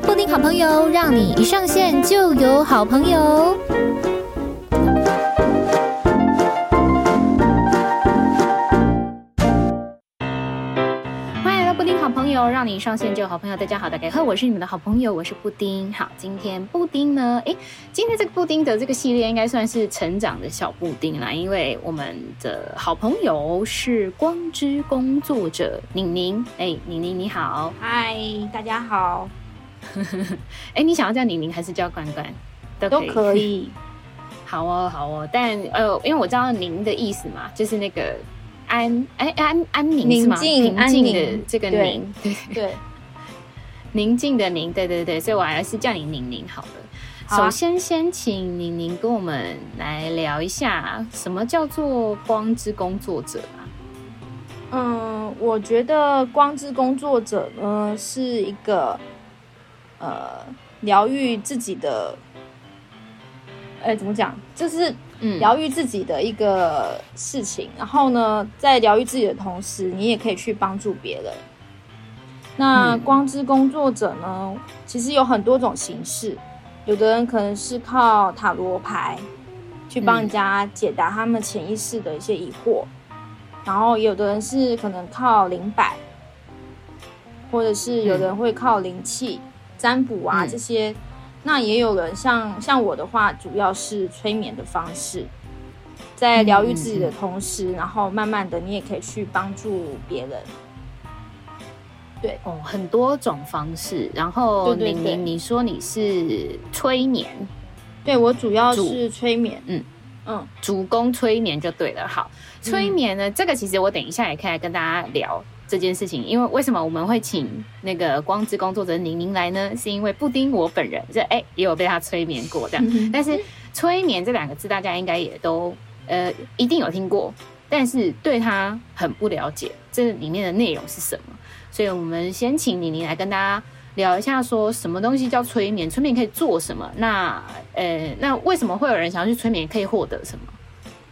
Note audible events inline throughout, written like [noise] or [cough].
布丁好朋友，让你一上线就有好朋友。让你上线就有好朋友，大家好，大家好，我是你们的好朋友，我是布丁。好，今天布丁呢？诶，今天这个布丁的这个系列应该算是成长的小布丁啦，因为我们的好朋友是光之工作者宁宁。诶，宁宁你好，嗨，大家好。[laughs] 诶，你想要叫宁宁还是叫关关？都可以。可以 [laughs] 好哦，好哦，但呃，因为我知道您的意思嘛，就是那个。安哎安安宁是吗？平静的这个宁，对对，[laughs] 宁静的宁，对对对，所以我还是叫你宁宁好了。首先，先请宁宁跟我们来聊一下，什么叫做光之工作者啊？嗯，我觉得光之工作者呢是一个呃疗愈自己的，哎，怎么讲？就是。嗯，疗愈自己的一个事情，然后呢，在疗愈自己的同时，你也可以去帮助别人。那光之工作者呢，其实有很多种形式，有的人可能是靠塔罗牌去帮人家解答他们潜意识的一些疑惑，然后有的人是可能靠灵摆，或者是有的人会靠灵气占卜啊这些。那也有人像像我的话，主要是催眠的方式，在疗愈自己的同时，然后慢慢的，你也可以去帮助别人。对哦，很多种方式。然后宁宁，你说你是催眠？对，我主要是催眠。嗯嗯，主攻催眠就对了。好，催眠呢，这个其实我等一下也可以来跟大家聊。这件事情，因为为什么我们会请那个光之工作者宁宁来呢？是因为布丁我本人这哎也有被他催眠过这样，但是催眠这两个字大家应该也都呃一定有听过，但是对他很不了解，这里面的内容是什么？所以我们先请宁宁来跟大家聊一下，说什么东西叫催眠？催眠可以做什么？那呃那为什么会有人想要去催眠？可以获得什么？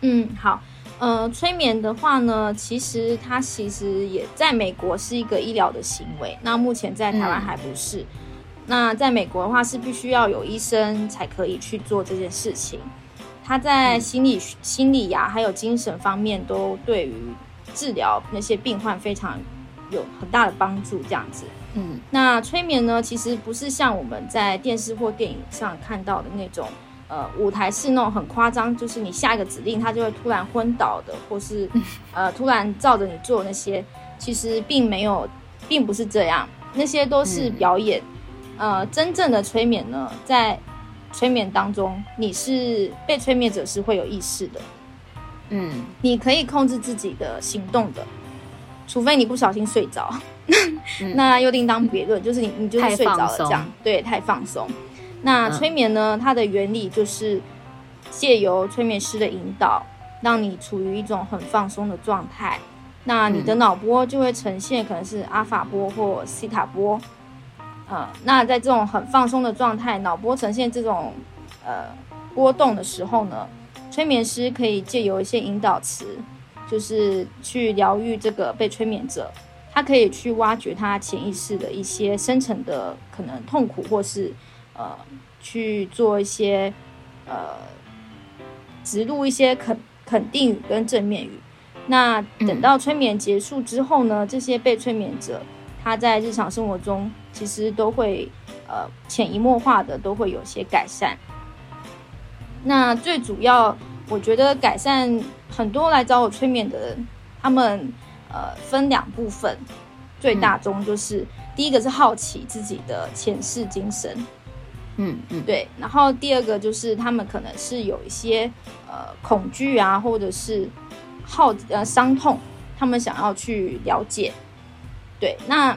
嗯，好。呃，催眠的话呢，其实它其实也在美国是一个医疗的行为。那目前在台湾还不是。嗯、那在美国的话是必须要有医生才可以去做这件事情。它在心理、嗯、心理呀、啊，还有精神方面都对于治疗那些病患非常有很大的帮助。这样子，嗯，那催眠呢，其实不是像我们在电视或电影上看到的那种。呃，舞台是那种很夸张，就是你下一个指令，他就会突然昏倒的，或是 [laughs] 呃突然照着你做那些，其实并没有，并不是这样，那些都是表演。嗯、呃，真正的催眠呢，在催眠当中，你是被催眠者是会有意识的，嗯，你可以控制自己的行动的，除非你不小心睡着，嗯、[laughs] 那又另当别论，就是你你就是睡着了这样，对，太放松。那催眠呢？它的原理就是借由催眠师的引导，让你处于一种很放松的状态。那你的脑波就会呈现可能是阿法波或西塔波。呃，那在这种很放松的状态，脑波呈现这种呃波动的时候呢，催眠师可以借由一些引导词，就是去疗愈这个被催眠者。他可以去挖掘他潜意识的一些深层的可能痛苦或是。呃，去做一些呃，植入一些肯肯定语跟正面语。那等到催眠结束之后呢，这些被催眠者他在日常生活中其实都会呃潜移默化的都会有些改善。那最主要，我觉得改善很多来找我催眠的人，他们呃分两部分，最大宗就是、嗯、第一个是好奇自己的前世今生。嗯嗯，对。然后第二个就是他们可能是有一些呃恐惧啊，或者是好呃伤痛，他们想要去了解。对，那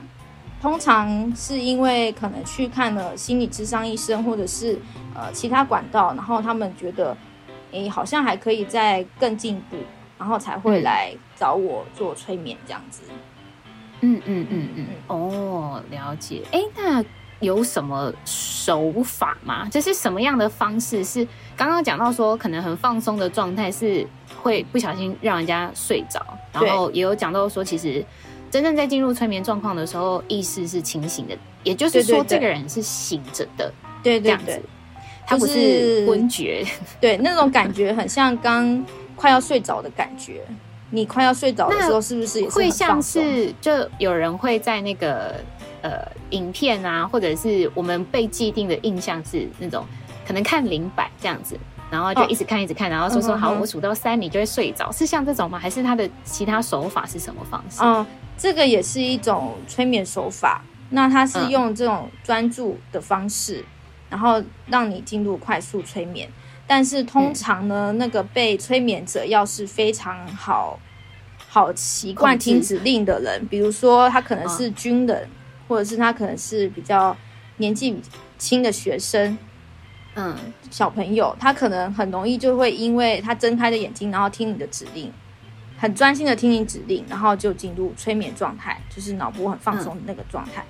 通常是因为可能去看了心理智商医生，或者是呃其他管道，然后他们觉得诶好像还可以再更进步，然后才会来找我做催眠这样子。嗯嗯嗯嗯，哦，了解。哎，那。有什么手法吗？就是什么样的方式？是刚刚讲到说，可能很放松的状态是会不小心让人家睡着，然后也有讲到说，其实真正在进入催眠状况的时候，意识是清醒的，也就是说，这个人是醒着的。对对对，他不是昏厥。[laughs] 对，那种感觉很像刚快要睡着的感觉。你快要睡着的时候，是不是也是会像是就有人会在那个呃影片啊，或者是我们被既定的印象是那种可能看零百这样子，然后就一直看一直看，然后说说好，我数到三你就会睡着，是像这种吗？还是他的其他手法是什么方式？嗯，这个也是一种催眠手法。那他是用这种专注的方式，然后让你进入快速催眠。但是通常呢，嗯、那个被催眠者要是非常好好习惯听指令的人，比如说他可能是军人，哦、或者是他可能是比较年纪轻的学生，嗯，小朋友，他可能很容易就会因为他睁开的眼睛，然后听你的指令，很专心的听你指令，然后就进入催眠状态，就是脑波很放松的那个状态。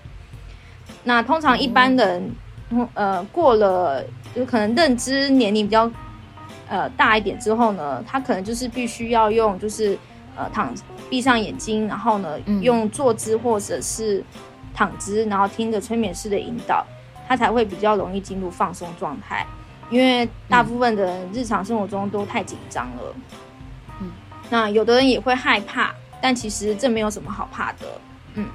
嗯、那通常一般人。嗯呃，过了就可能认知年龄比较呃大一点之后呢，他可能就是必须要用就是呃躺闭上眼睛，然后呢用坐姿或者是躺姿，然后听着催眠师的引导，他才会比较容易进入放松状态。因为大部分的人日常生活中都太紧张了，嗯，那有的人也会害怕，但其实这没有什么好怕的，嗯。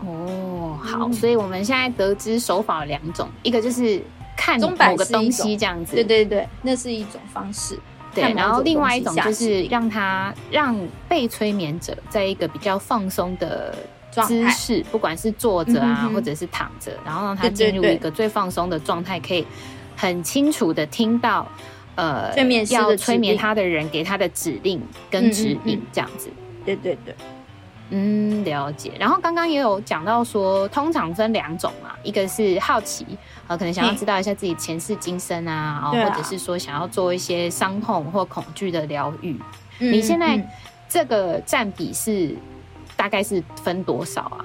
哦，好，所以我们现在得知手法有两种，一个就是看某个东西这样子，对对对，那是一种方式。对，然后另外一种就是让他让被催眠者在一个比较放松的姿势，不管是坐着啊，或者是躺着，然后让他进入一个最放松的状态，可以很清楚的听到呃，催眠要催眠他的人给他的指令跟指引这样子。对对对。嗯，了解。然后刚刚也有讲到说，通常分两种嘛，一个是好奇，呃，可能想要知道一下自己前世今生啊，嗯、或者是说想要做一些伤痛或恐惧的疗愈。嗯、你现在这个占比是大概是分多少啊？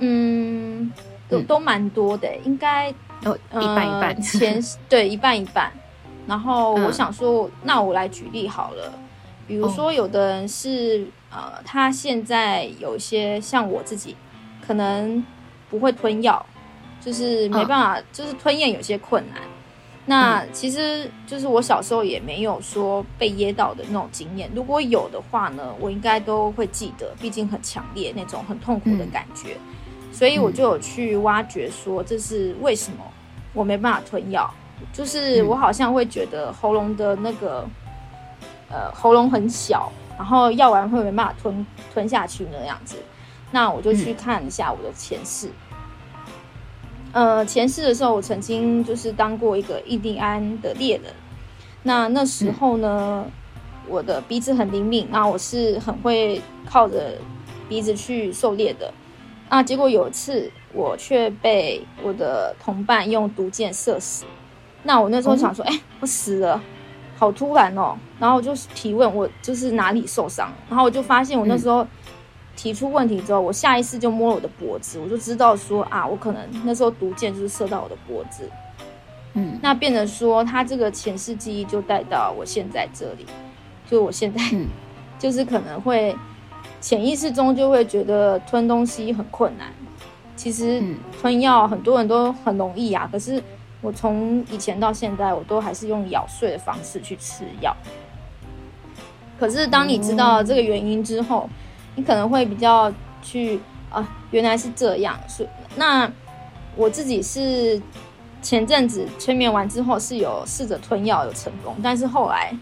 嗯，都都蛮多的，应该有一半一半。前 [laughs] 对一半一半。然后我想说，嗯、那我来举例好了，比如说有的人是。呃，他现在有一些像我自己，可能不会吞药，就是没办法，哦、就是吞咽有些困难。那其实就是我小时候也没有说被噎到的那种经验。如果有的话呢，我应该都会记得，毕竟很强烈那种很痛苦的感觉。嗯、所以我就有去挖掘说，这是为什么我没办法吞药？就是我好像会觉得喉咙的那个，呃，喉咙很小。然后药丸会没办法吞吞下去那样子，那我就去看一下我的前世。嗯、呃，前世的时候，我曾经就是当过一个印第安的猎人。那那时候呢，嗯、我的鼻子很灵敏，那我是很会靠着鼻子去狩猎的。那结果有一次，我却被我的同伴用毒箭射死。那我那时候想说，哎、嗯欸，我死了。好突然哦，然后我就提问我就是哪里受伤，然后我就发现我那时候提出问题之后，嗯、我下意识就摸了我的脖子，我就知道说啊，我可能那时候毒箭就是射到我的脖子，嗯，那变成说他这个前世记忆就带到我现在这里，就我现在、嗯、[laughs] 就是可能会潜意识中就会觉得吞东西很困难，其实吞药很多人都很容易啊，可是。我从以前到现在，我都还是用咬碎的方式去吃药。可是当你知道了这个原因之后，你可能会比较去啊，原来是这样。所以那我自己是前阵子催眠完之后是有试着吞药有成功，但是后来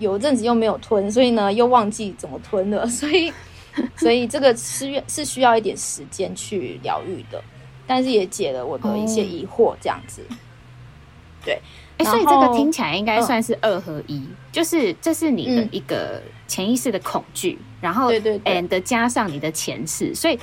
有阵子又没有吞，所以呢又忘记怎么吞了。[laughs] 所以所以这个是是需要一点时间去疗愈的。但是也解了我的一些疑惑，这样子，哦、对，哎，所以这个听起来应该算是二合一，嗯、就是这是你的一个潜意识的恐惧，嗯、然后对对，and 加上你的前世，所以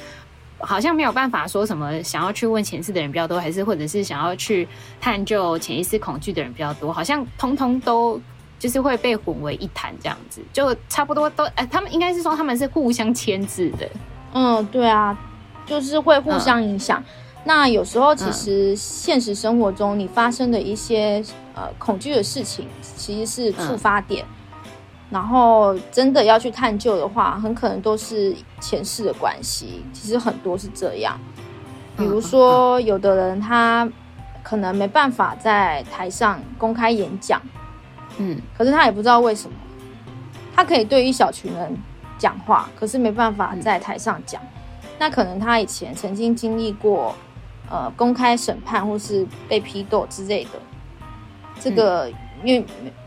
好像没有办法说什么想要去问前世的人比较多，还是或者是想要去探究潜意识恐惧的人比较多，好像通通都就是会被混为一谈，这样子，就差不多都，哎，他们应该是说他们是互相牵制的，嗯，对啊，就是会互相影响。嗯那有时候，其实现实生活中你发生的一些呃恐惧的事情，其实是触发点。然后真的要去探究的话，很可能都是前世的关系。其实很多是这样，比如说有的人他可能没办法在台上公开演讲，嗯，可是他也不知道为什么，他可以对一小群人讲话，可是没办法在台上讲。那可能他以前曾经经历过呃公开审判或是被批斗之类的，这个。因为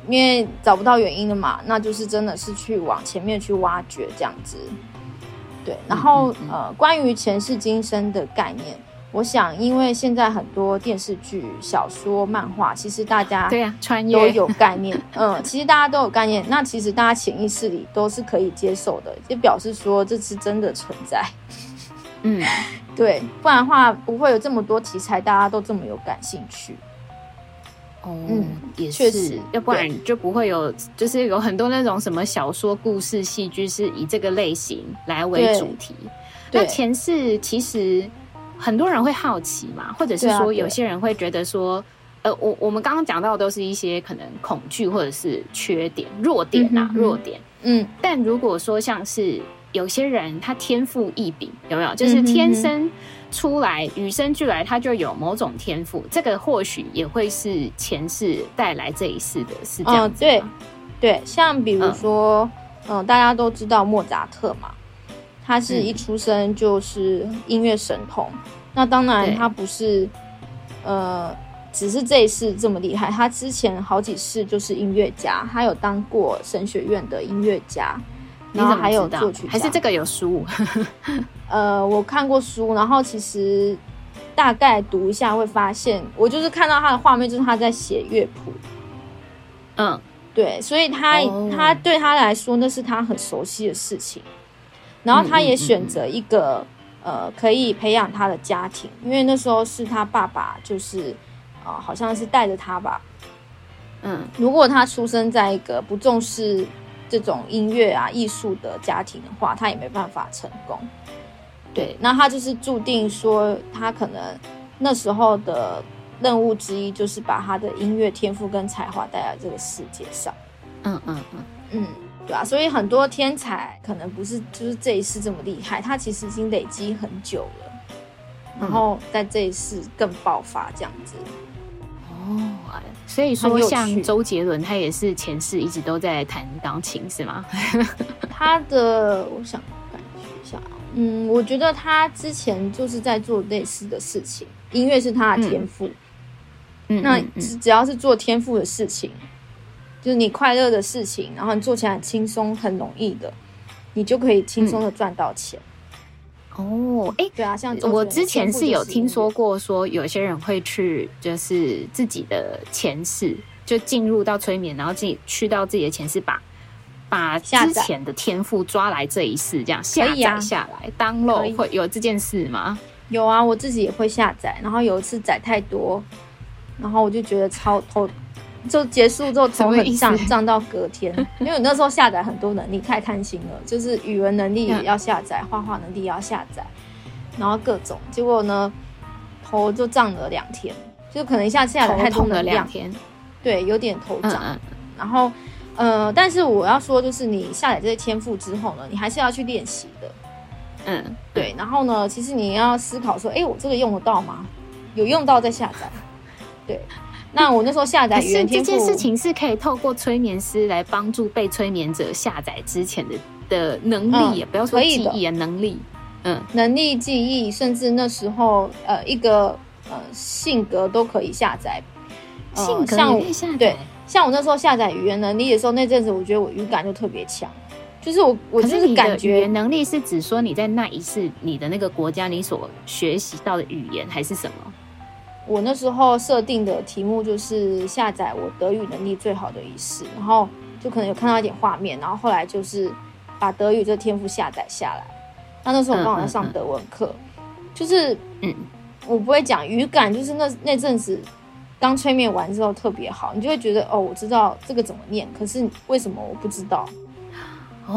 因为找不到原因的嘛，那就是真的是去往前面去挖掘这样子，对。然后嗯嗯嗯呃，关于前世今生的概念，我想因为现在很多电视剧、小说、漫画，其实大家对呀，穿越都有概念。[laughs] 嗯，其实大家都有概念，那其实大家潜意识里都是可以接受的，就表示说这是真的存在。嗯，对，不然的话不会有这么多题材，大家都这么有感兴趣。哦，嗯，也是，要不然就不会有，就是有很多那种什么小说、故事、戏剧是以这个类型来为主题。那前世其实很多人会好奇嘛，或者是说有些人会觉得说，呃，我我们刚刚讲到的都是一些可能恐惧或者是缺点、弱点啊，弱点。嗯，但如果说像是有些人他天赋异禀，有没有？就是天生。出来与生俱来，他就有某种天赋，这个或许也会是前世带来这一世的，是这样子。对，对，像比如说，嗯、呃，大家都知道莫扎特嘛，他是一出生就是音乐神童。嗯、那当然，他不是，呃，只是这一世这么厉害，他之前好几世就是音乐家，他有当过神学院的音乐家。然后还有作曲，还是这个有书？呃，我看过书，然后其实大概读一下会发现，我就是看到他的画面，就是他在写乐谱。嗯，对，所以他、哦、他对他来说那是他很熟悉的事情。然后他也选择一个嗯嗯嗯呃可以培养他的家庭，因为那时候是他爸爸，就是啊、呃，好像是带着他吧。嗯，如果他出生在一个不重视。这种音乐啊、艺术的家庭的话，他也没办法成功。对，那他就是注定说，他可能那时候的任务之一，就是把他的音乐天赋跟才华带来这个世界上。嗯嗯嗯嗯，对啊，所以很多天才可能不是就是这一世这么厉害，他其实已经累积很久了，然后在这一世更爆发这样子。哦。所以说，像周杰伦，他也是前世一直都在弹钢琴，是吗？他的，我想感觉一下，嗯，我觉得他之前就是在做类似的事情，音乐是他的天赋。嗯，那只只要是做天赋的事情，就是你快乐的事情，然后你做起来很轻松、很容易的，你就可以轻松的赚到钱。嗯哦，哎，对啊，像我之前是有听说过，说有些人会去，就是自己的前世，就进入到催眠，然后自己去到自己的前世，把把之前的天赋抓来这一世，这样下载下来，download 会有这件事吗？有啊，我自己也会下载，然后有一次载太多，然后我就觉得超头。就结束之后头很胀，胀到隔天，因为我那时候下载很多能力，太贪心了，就是语文能力也要下载，画画能力也要下载，然后各种，结果呢，头就胀了两天，就可能一下下载太多能量，两天，对，有点头胀，嗯嗯。然后呃，但是我要说，就是你下载这些天赋之后呢，你还是要去练习的，嗯，对，然后呢，其实你要思考说，哎，我这个用得到吗？有用到再下载，对。那我那时候下载语言天赋，这件事情是可以透过催眠师来帮助被催眠者下载之前的的能力，也、嗯、不要说记忆啊，能力，嗯，能力、记忆，甚至那时候呃一个呃性格都可以下载，呃、性格也可以下载。对，像我那时候下载语言能力的时候，那阵子我觉得我语感就特别强，就是我我就是感觉语言能力是指说你在那一次你的那个国家你所学习到的语言还是什么？我那时候设定的题目就是下载我德语能力最好的一世，然后就可能有看到一点画面，然后后来就是把德语这天赋下载下来。那那时候我刚好在上德文课，就是嗯，我不会讲语感，就是那那阵子刚催眠完之后特别好，你就会觉得哦，我知道这个怎么念，可是为什么我不知道？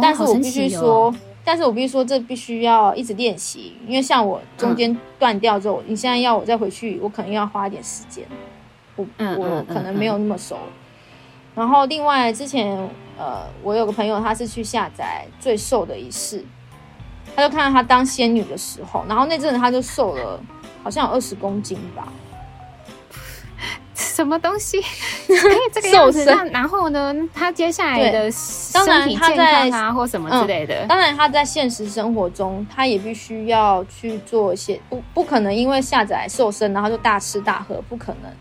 但是我必须说。但是我必须说，这必须要一直练习，因为像我中间断掉之后，嗯、你现在要我再回去，我可能要花一点时间，我、嗯、我可能没有那么熟。嗯嗯嗯、然后另外之前呃，我有个朋友他是去下载最瘦的一世，他就看到他当仙女的时候，然后那阵子他就瘦了，好像有二十公斤吧。什么东西？[laughs] 这个样子，然后呢？他接下来的身体健康啊，或什么之类的。当然，他在现实生活中，他也必须要去做一些，不不可能因为下载瘦身，然后就大吃大喝，不可能。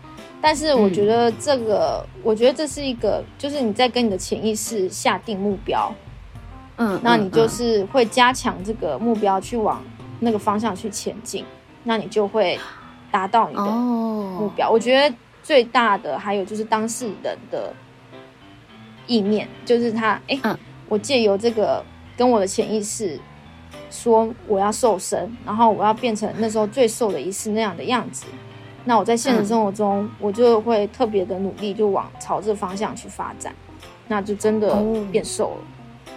但是我觉得这个，嗯、我觉得这是一个，就是你在跟你的潜意识下定目标，嗯，那你就是会加强这个目标，去往那个方向去前进，那你就会达到你的目标。哦、我觉得。最大的还有就是当事人的意念，就是他哎，欸嗯、我借由这个跟我的潜意识说我要瘦身，然后我要变成那时候最瘦的一次那样的样子。那我在现实生活中，嗯、我就会特别的努力，就往朝这方向去发展，那就真的变瘦了。哦、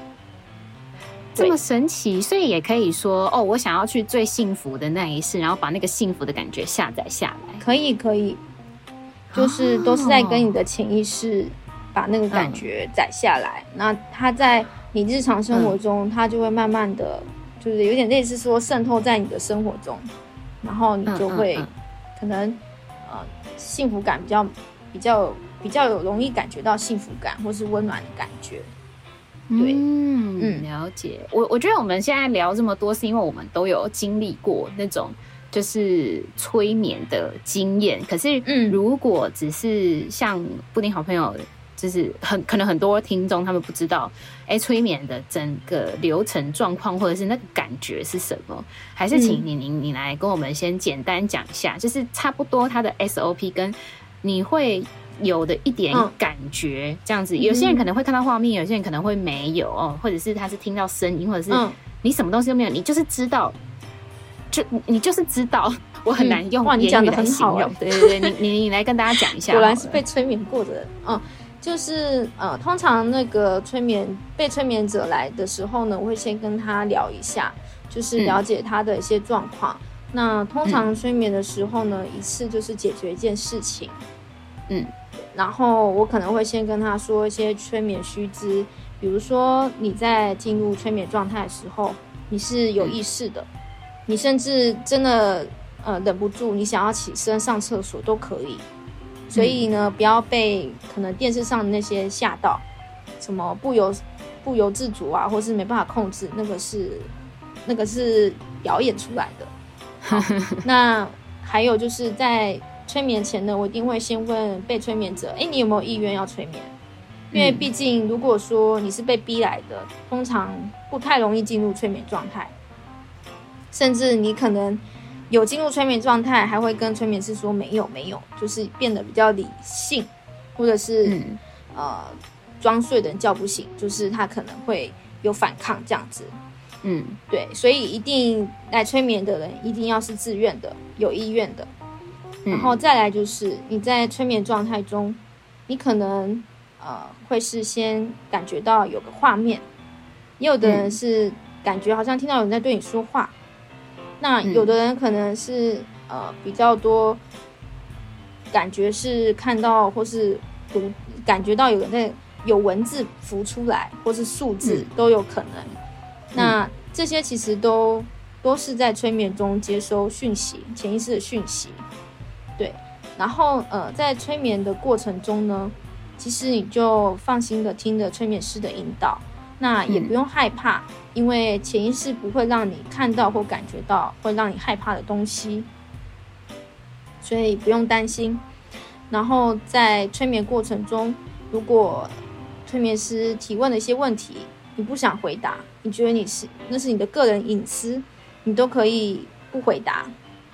这么神奇，所以也可以说哦，我想要去最幸福的那一世，然后把那个幸福的感觉下载下来。可以，可以。就是都是在跟你的潜意识把那个感觉载下来，嗯、那它在你日常生活中，它就会慢慢的，就是有点类似说渗透在你的生活中，然后你就会可能呃幸福感比较比较比较有容易感觉到幸福感或是温暖的感觉。对，嗯，嗯了解。我我觉得我们现在聊这么多，是因为我们都有经历过那种。就是催眠的经验，可是，嗯，如果只是像布丁好朋友，就是很可能很多听众他们不知道，哎、欸，催眠的整个流程状况或者是那个感觉是什么？还是请你你你来跟我们先简单讲一下，就是差不多它的 SOP 跟你会有的一点感觉这样子。有些人可能会看到画面，有些人可能会没有哦，或者是他是听到声音，或者是你什么东西都没有，你就是知道。就你就是知道，我很难用言语来形容。嗯欸、对对对，你 [laughs] 你你来跟大家讲一下。果然是被催眠过的人。嗯，就是呃，通常那个催眠被催眠者来的时候呢，我会先跟他聊一下，就是了解他的一些状况。嗯、那通常催眠的时候呢，一次就是解决一件事情。嗯，然后我可能会先跟他说一些催眠须知，比如说你在进入催眠状态的时候，你是有意识的。嗯你甚至真的呃忍不住，你想要起身上厕所都可以。所以呢，不要被可能电视上的那些吓到，什么不由不由自主啊，或是没办法控制，那个是那个是表演出来的。好，[laughs] 那还有就是在催眠前呢，我一定会先问被催眠者：哎，你有没有意愿要催眠？因为毕竟如果说你是被逼来的，通常不太容易进入催眠状态。甚至你可能有进入催眠状态，还会跟催眠师说没有没有，就是变得比较理性，或者是、嗯、呃装睡的人叫不醒，就是他可能会有反抗这样子。嗯，对，所以一定来催眠的人一定要是自愿的、有意愿的。然后再来就是你在催眠状态中，你可能呃会事先感觉到有个画面，也有的人是感觉好像听到有人在对你说话。那有的人可能是、嗯、呃比较多，感觉是看到或是读，感觉到有人在有文字浮出来，或是数字都有可能。嗯、那这些其实都都是在催眠中接收讯息，潜意识的讯息。对，然后呃在催眠的过程中呢，其实你就放心的听着催眠师的引导。那也不用害怕，嗯、因为潜意识不会让你看到或感觉到会让你害怕的东西，所以不用担心。然后在催眠过程中，如果催眠师提问的一些问题，你不想回答，你觉得你是那是你的个人隐私，你都可以不回答。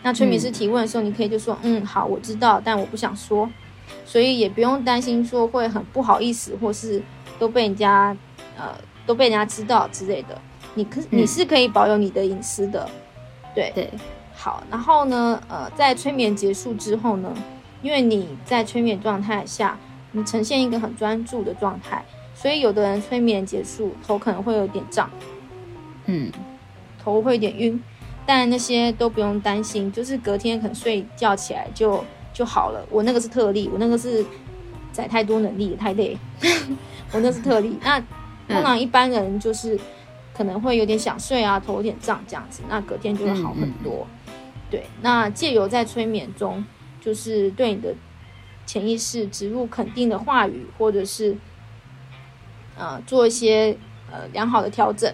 那催眠师提问的时候，你可以就说：“嗯，好，我知道，但我不想说。”所以也不用担心说会很不好意思，或是都被人家呃。都被人家知道之类的，你可你是可以保有你的隐私的，嗯、对对，好，然后呢，呃，在催眠结束之后呢，因为你在催眠状态下，你呈现一个很专注的状态，所以有的人催眠结束头可能会有点胀，嗯，头会有点晕，但那些都不用担心，就是隔天可能睡觉起来就就好了。我那个是特例，我那个是。载太多能力太累。[laughs] 我那是特例。那通常一般人就是可能会有点想睡啊，头有点胀这样子，那隔天就会好很多。嗯嗯、对，那借由在催眠中，就是对你的潜意识植入肯定的话语，或者是呃做一些呃良好的调整。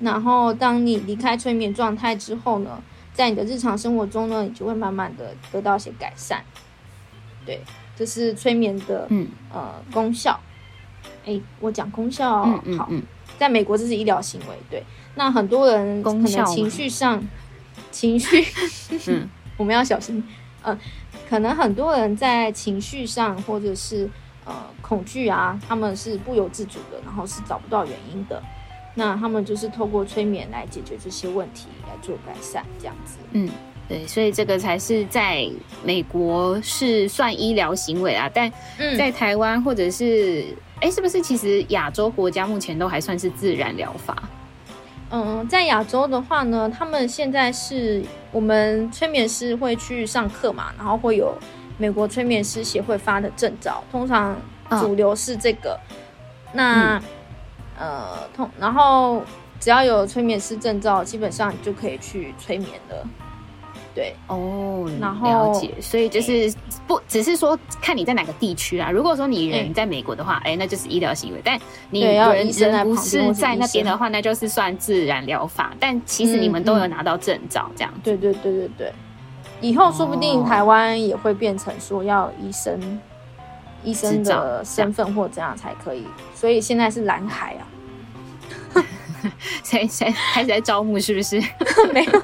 然后当你离开催眠状态之后呢，在你的日常生活中呢，你就会慢慢的得到一些改善。对，这是催眠的嗯呃功效。哎，我讲功效好，在美国这是医疗行为。对，那很多人可能情绪上情绪，嗯，我们要小心。嗯、呃，可能很多人在情绪上或者是呃恐惧啊，他们是不由自主的，然后是找不到原因的。那他们就是透过催眠来解决这些问题，来做改善，这样子。嗯，对，所以这个才是在美国是算医疗行为啊，但在台湾或者是哎、嗯，是不是其实亚洲国家目前都还算是自然疗法？嗯，在亚洲的话呢，他们现在是我们催眠师会去上课嘛，然后会有美国催眠师协会发的证照，通常主流是这个。哦、那。嗯呃，通，然后只要有催眠师证照，基本上你就可以去催眠了。对哦，然后了解，所以就是不只是说看你在哪个地区啊。如果说你人在美国的话，哎，那就是医疗行为；但你人人不是在那边的话，那就是算自然疗法。但其实你们都有拿到证照，这样。对对对对对，以后说不定台湾也会变成说要医生。医生的身份或怎样才可以？所以现在是蓝海啊，谁谁 [laughs] 开始在招募是不是？[laughs] 没有。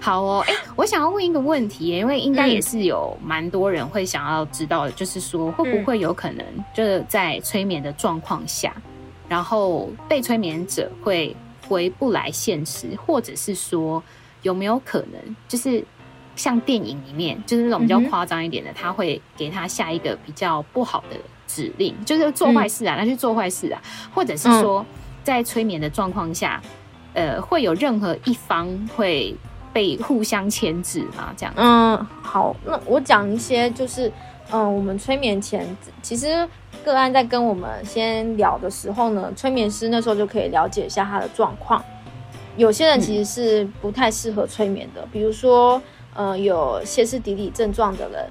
好哦，哎、欸，我想要问一个问题，因为应该也是有蛮多人会想要知道的，就是说会不会有可能就是在催眠的状况下，然后被催眠者会回不来现实，或者是说有没有可能就是？像电影里面，就是那种比较夸张一点的，他会给他下一个比较不好的指令，就是做坏事啊，那去做坏事啊，或者是说，在催眠的状况下，呃，会有任何一方会被互相牵制嘛？这样？嗯，好，那我讲一些，就是，嗯，我们催眠前，其实个案在跟我们先聊的时候呢，催眠师那时候就可以了解一下他的状况。有些人其实是不太适合催眠的，比如说。呃，有歇斯底里症状的人，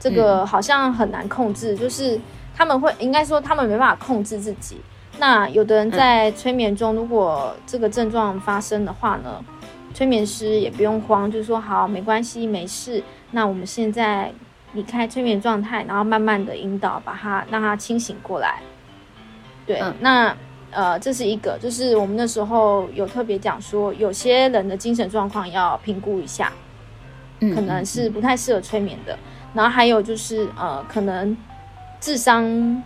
这个好像很难控制，嗯、就是他们会应该说他们没办法控制自己。那有的人在催眠中，如果这个症状发生的话呢，催眠师也不用慌，就是说好，没关系，没事。那我们现在离开催眠状态，然后慢慢的引导，把他让他清醒过来。对，嗯、那。呃，这是一个，就是我们那时候有特别讲说，有些人的精神状况要评估一下，可能是不太适合催眠的。然后还有就是，呃，可能智商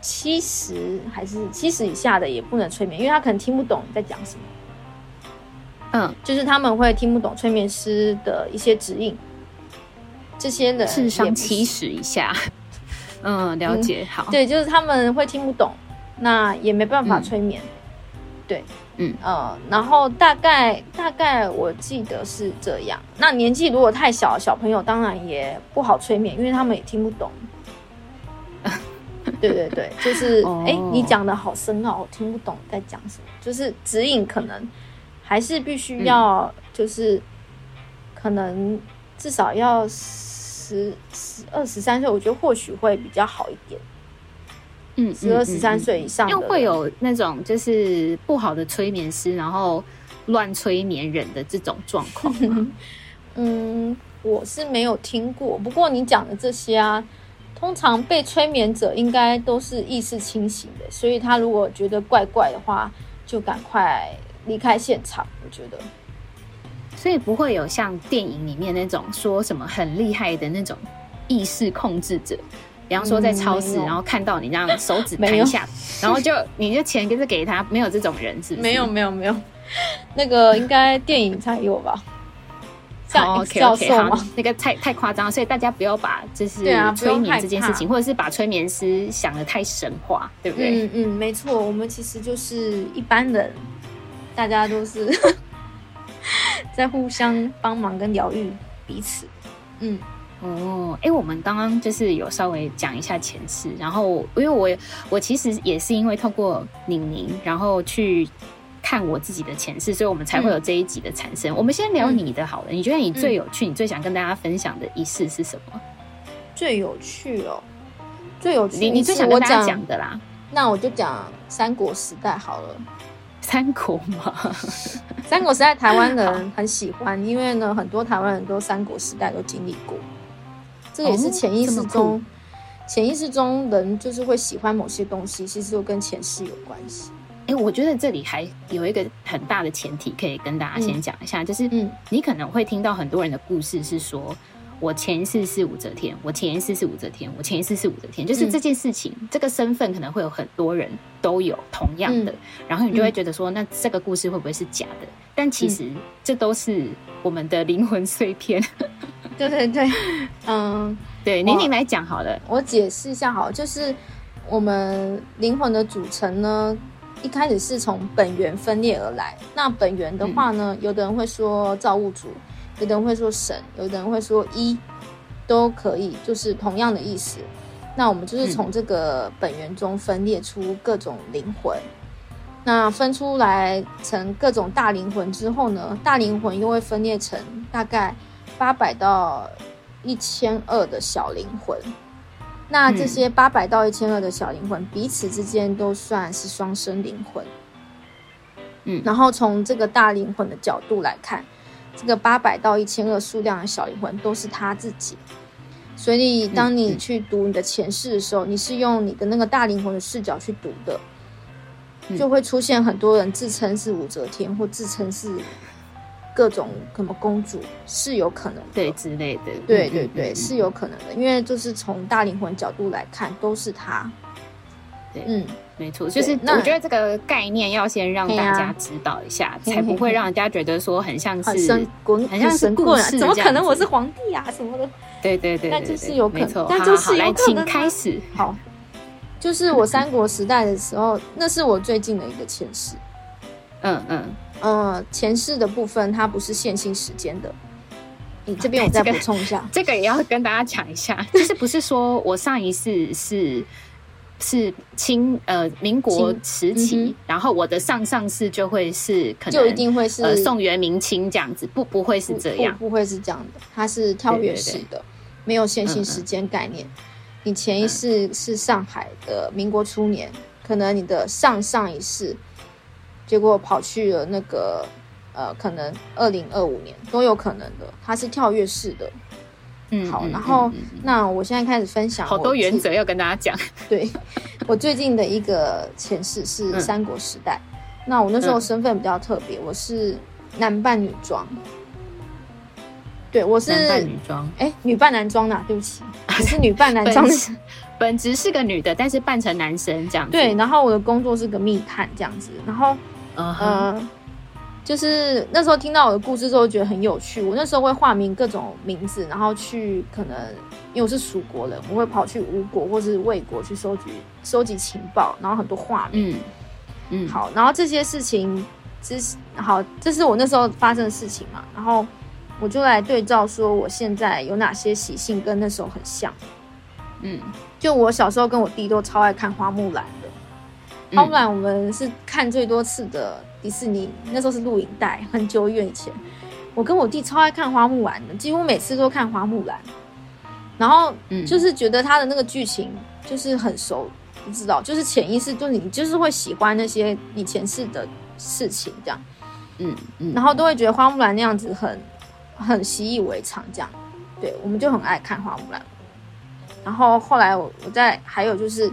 七十还是七十以下的也不能催眠，因为他可能听不懂你在讲什么。嗯，就是他们会听不懂催眠师的一些指引。这些人智商七十以下，[laughs] 嗯，了解。好，对，就是他们会听不懂。那也没办法催眠，嗯、对，嗯呃，然后大概大概我记得是这样。那年纪如果太小，小朋友当然也不好催眠，因为他们也听不懂。[laughs] 对对对，就是哎、哦，你讲的好深奥，我听不懂在讲什么。就是指引可能还是必须要，就是、嗯、可能至少要十十二十三岁，我觉得或许会比较好一点。嗯，十二十三岁以上，因为会有那种就是不好的催眠师，然后乱催眠人的这种状况。[laughs] 嗯，我是没有听过。不过你讲的这些啊，通常被催眠者应该都是意识清醒的，所以他如果觉得怪怪的话，就赶快离开现场。我觉得，所以不会有像电影里面那种说什么很厉害的那种意识控制者。比方说在超市，嗯、然后看到你这样手指 [laughs] 弹一下，然后就你的钱就是给他，没有这种人是不是？没有没有没有，[laughs] 那个应该电影才有吧？像 OK OK 好，那个太太夸张，所以大家不要把就是催眠这件事情，啊、或者是把催眠师想的太神话，对不对？嗯嗯，没错，我们其实就是一般人，大家都是 [laughs] 在互相帮忙跟疗愈彼此，嗯。哦，哎，我们刚刚就是有稍微讲一下前世，然后因为我我其实也是因为透过宁宁，然后去看我自己的前世，所以我们才会有这一集的产生。嗯、我们先聊你的好了，嗯、你觉得你最有趣，嗯、你最想跟大家分享的一世是什么？最有趣哦，最有趣，你你最想跟大家讲的啦。那我就讲三国时代好了。三国嘛，[laughs] 三国时代台湾人很喜欢，因为呢，很多台湾人都三国时代都经历过。这也是潜意识中，潜意识中人就是会喜欢某些东西，其实都跟前世有关系。哎，我觉得这里还有一个很大的前提可以跟大家先讲一下，就是嗯，你可能会听到很多人的故事是说，我前一世是武则天，我前一世是武则天，我前一世是武则天，就是这件事情，这个身份可能会有很多人都有同样的，然后你就会觉得说，那这个故事会不会是假的？但其实这都是我们的灵魂碎片。[laughs] 对对对，嗯，对，宁宁来讲好了，我解释一下好了，就是我们灵魂的组成呢，一开始是从本源分裂而来。那本源的话呢，嗯、有的人会说造物主，有的人会说神，有的人会说一，都可以，就是同样的意思。那我们就是从这个本源中分裂出各种灵魂，嗯、那分出来成各种大灵魂之后呢，大灵魂又会分裂成大概。八百到一千二的小灵魂，那这些八百到一千二的小灵魂彼此之间都算是双生灵魂。嗯，然后从这个大灵魂的角度来看，这个八百到一千二数量的小灵魂都是他自己。所以，当你去读你的前世的时候，你是用你的那个大灵魂的视角去读的，就会出现很多人自称是武则天，或自称是。各种什么公主是有可能的，对之类的，对对对，是有可能的，因为就是从大灵魂角度来看，都是他。对，嗯，没错，就是我觉得这个概念要先让大家知道一下，[laughs] 才不会让人家觉得说很像是很像是故事，怎么可能我是皇帝啊什么的？对对对，那就是有可能，但就是来，请开始。好，就是我 [laughs] 三国时代的时候，那是我最近的一个前世。嗯嗯。呃，前世的部分它不是线性时间的，你这边我再补充一下，这个，这个也要跟大家讲一下，就是不是说我上一世是是清呃民国时期，嗯、然后我的上上世就会是可能就一定会是、呃、宋元明清这样子，不不会是这样不，不会是这样的，它是跳跃式的，对对对，没有线性时间概念。嗯嗯，你前一世是上海的民国初年，可能你的上上一世。结果跑去了那个，呃，可能二零二五年都有可能的，它是跳跃式的。嗯，好，然后、嗯嗯嗯、那我现在开始分享，好多原则要跟大家讲。[laughs] 对，我最近的一个前世是三国时代，嗯、那我那时候身份比较特别，我是男扮女装。对，我是男扮女装，哎，女扮男装呐，对不起，[laughs] 我是女扮男装。本职是个女的，但是扮成男生这样子。对，然后我的工作是个密探这样子，然后。Uh huh. 呃，就是那时候听到我的故事之后，觉得很有趣。我那时候会化名各种名字，然后去可能因为我是蜀国人，我会跑去吴国或是魏国去收集收集情报，然后很多化名。嗯嗯，好，然后这些事情，之好，这是我那时候发生的事情嘛。然后我就来对照说，我现在有哪些习性跟那时候很像。嗯，就我小时候跟我弟都超爱看花木兰。花木兰，我们是看最多次的迪士尼，那时候是录影带，很久远以前。我跟我弟超爱看花木兰的，几乎每次都看花木兰。然后，就是觉得他的那个剧情就是很熟，不知道，就是潜意识，就你就是会喜欢那些你前世的事情，这样。嗯嗯。然后都会觉得花木兰那样子很很习以为常，这样。对，我们就很爱看花木兰。然后后来我我在还有就是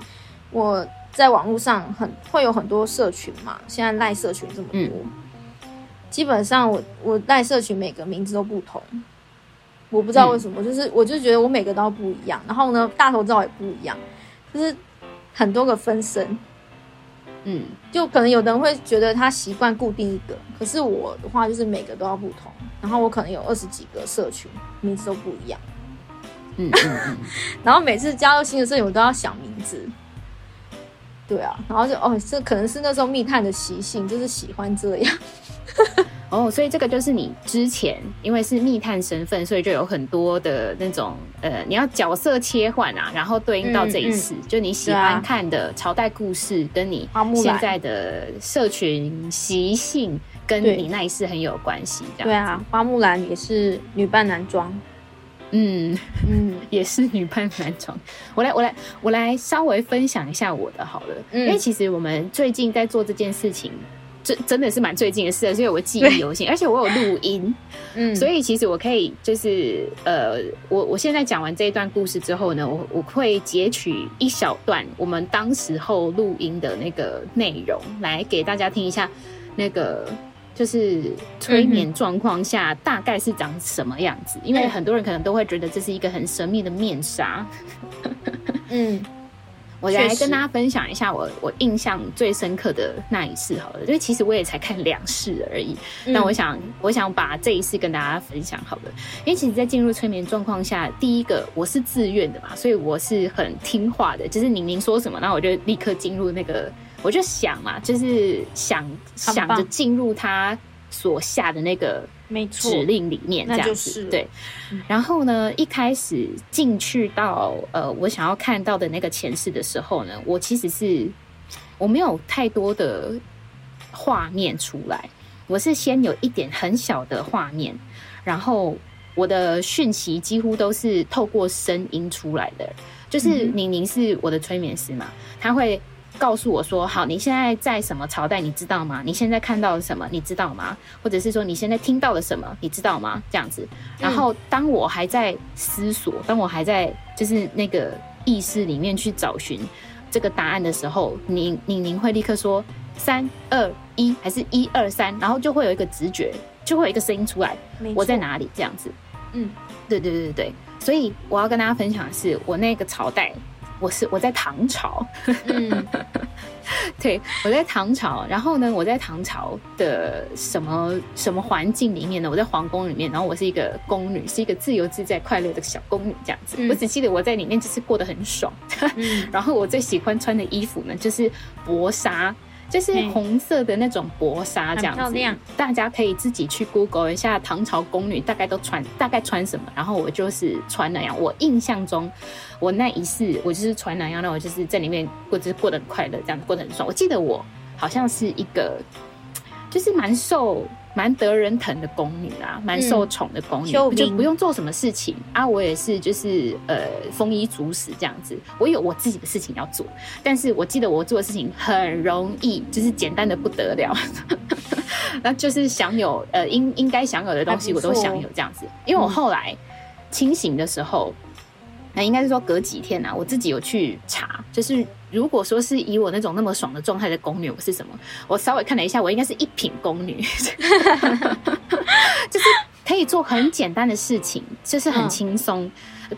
我。在网络上很会有很多社群嘛，现在赖社群这么多，嗯、基本上我我赖社群每个名字都不同，我不知道为什么，嗯、就是我就觉得我每个都不一样，然后呢大头照也不一样，就是很多个分身，嗯，就可能有的人会觉得他习惯固定一个，可是我的话就是每个都要不同，然后我可能有二十几个社群，名字都不一样，嗯嗯嗯，[laughs] 然后每次加入新的社群我都要想名字。对啊，然后就哦，这可能是那时候密探的习性，就是喜欢这样。[laughs] 哦，所以这个就是你之前因为是密探身份，所以就有很多的那种呃，你要角色切换啊，然后对应到这一次，嗯嗯、就你喜欢看的朝代故事，跟你现在的社群习性，跟你那一世很有关系。这样对啊，花木兰也是女扮男装，嗯嗯，也是女扮男装。我来我来我来稍微分享一下我的好了，嗯、因为其实我们最近在做这件事情。这真的是蛮最近的事，所以我记忆犹新，而且我有录音，嗯，所以其实我可以就是呃，我我现在讲完这一段故事之后呢，我我会截取一小段我们当时候录音的那个内容来给大家听一下，那个就是催眠状况下大概是长什么样子，因为很多人可能都会觉得这是一个很神秘的面纱，嗯。我来跟大家分享一下我我印象最深刻的那一次好了，因为其实我也才看两次而已。那我想我想把这一次跟大家分享好了，因为其实，在进入催眠状况下，第一个我是自愿的嘛，所以我是很听话的，就是宁宁说什么，那我就立刻进入那个，我就想嘛，就是想想着进入他所下的那个。指令里面这样子对，然后呢，一开始进去到呃，我想要看到的那个前世的时候呢，我其实是我没有太多的画面出来，我是先有一点很小的画面，然后我的讯息几乎都是透过声音出来的，就是宁宁是我的催眠师嘛，他会。告诉我说：“好，你现在在什么朝代？你知道吗？你现在看到了什么？你知道吗？或者是说你现在听到了什么？你知道吗？这样子。然后，当我还在思索，当我还在就是那个意识里面去找寻这个答案的时候，你你您会立刻说三二一，还是一二三？然后就会有一个直觉，就会有一个声音出来，我在哪里？这样子。嗯，对对对对对。所以我要跟大家分享的是，我那个朝代。”我是我在唐朝，嗯，[laughs] 对，我在唐朝，然后呢，我在唐朝的什么什么环境里面呢？我在皇宫里面，然后我是一个宫女，是一个自由自在、快乐的小宫女这样子。嗯、我只记得我在里面就是过得很爽，嗯、[laughs] 然后我最喜欢穿的衣服呢，就是薄纱。就是红色的那种薄纱，这样子，漂亮。大家可以自己去 Google 一下唐朝宫女大概都穿，大概穿什么。然后我就是穿那样。我印象中，我那一世我就是穿那样，那我就是在里面过，就是过得很快乐，这样子过得很爽。我记得我好像是一个，就是蛮受。蛮得人疼的宫女啊，蛮受宠的宫女，嗯、就不用做什么事情啊。我也是，就是呃，丰衣足食这样子。我有我自己的事情要做，但是我记得我做的事情很容易，就是简单的不得了。[laughs] 那就是享有呃应应该享有的东西，我都享有这样子。因为我后来清醒的时候，那、嗯、应该是说隔几天啊，我自己有去查，就是。如果说是以我那种那么爽的状态的宫女，我是什么？我稍微看了一下，我应该是一品宫女，[laughs] 就是可以做很简单的事情，就是很轻松。嗯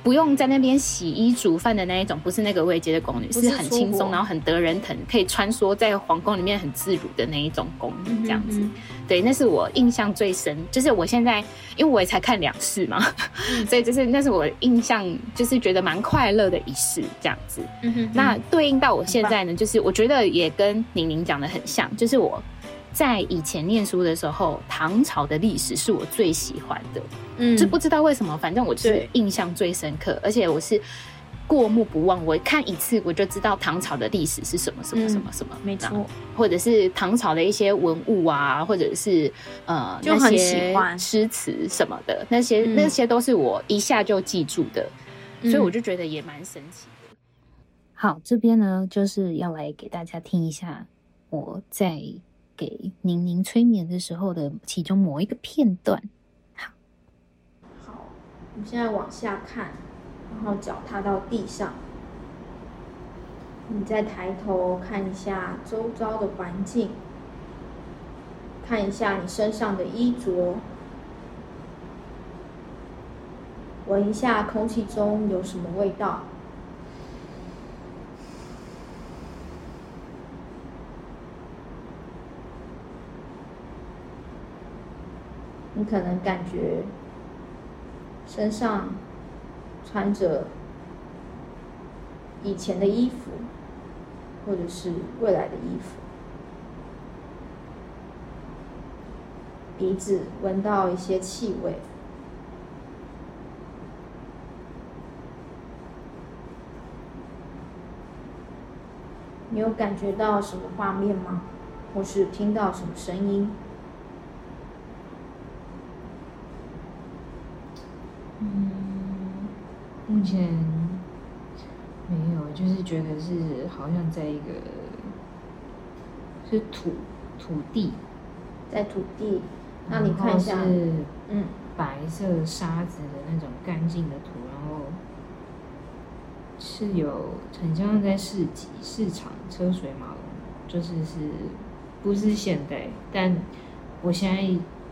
不用在那边洗衣煮饭的那一种，不是那个位阶的宫女，是很轻松，然后很得人疼，可以穿梭在皇宫里面很自如的那一种宫女，这样子。对，那是我印象最深，就是我现在，因为我也才看两世嘛，嗯、[laughs] 所以就是那是我印象，就是觉得蛮快乐的一世，这样子。嗯哼，那对应到我现在呢，就是我觉得也跟宁宁讲的很像，就是我。在以前念书的时候，唐朝的历史是我最喜欢的，嗯，就不知道为什么，反正我是印象最深刻，而且我是过目不忘，我看一次我就知道唐朝的历史是什么什么什么什么，没错、嗯，或者是唐朝的一些文物啊，或者是呃就很喜欢那些诗词什么的，那些那些都是我一下就记住的，嗯、所以我就觉得也蛮神奇的。好，这边呢就是要来给大家听一下我在。给宁宁催眠的时候的其中某一个片段。好，好，我们现在往下看，然后脚踏到地上，你再抬头看一下周遭的环境，看一下你身上的衣着，闻一下空气中有什么味道。你可能感觉身上穿着以前的衣服，或者是未来的衣服，鼻子闻到一些气味。你有感觉到什么画面吗？或是听到什么声音？嗯，目前没有，就是觉得是好像在一个是土土地，在土地。那你看一下，是嗯，白色沙子的那种干净的土，然后。是有很像在市集、市场、车水马龙，就是是不是现代？但我现在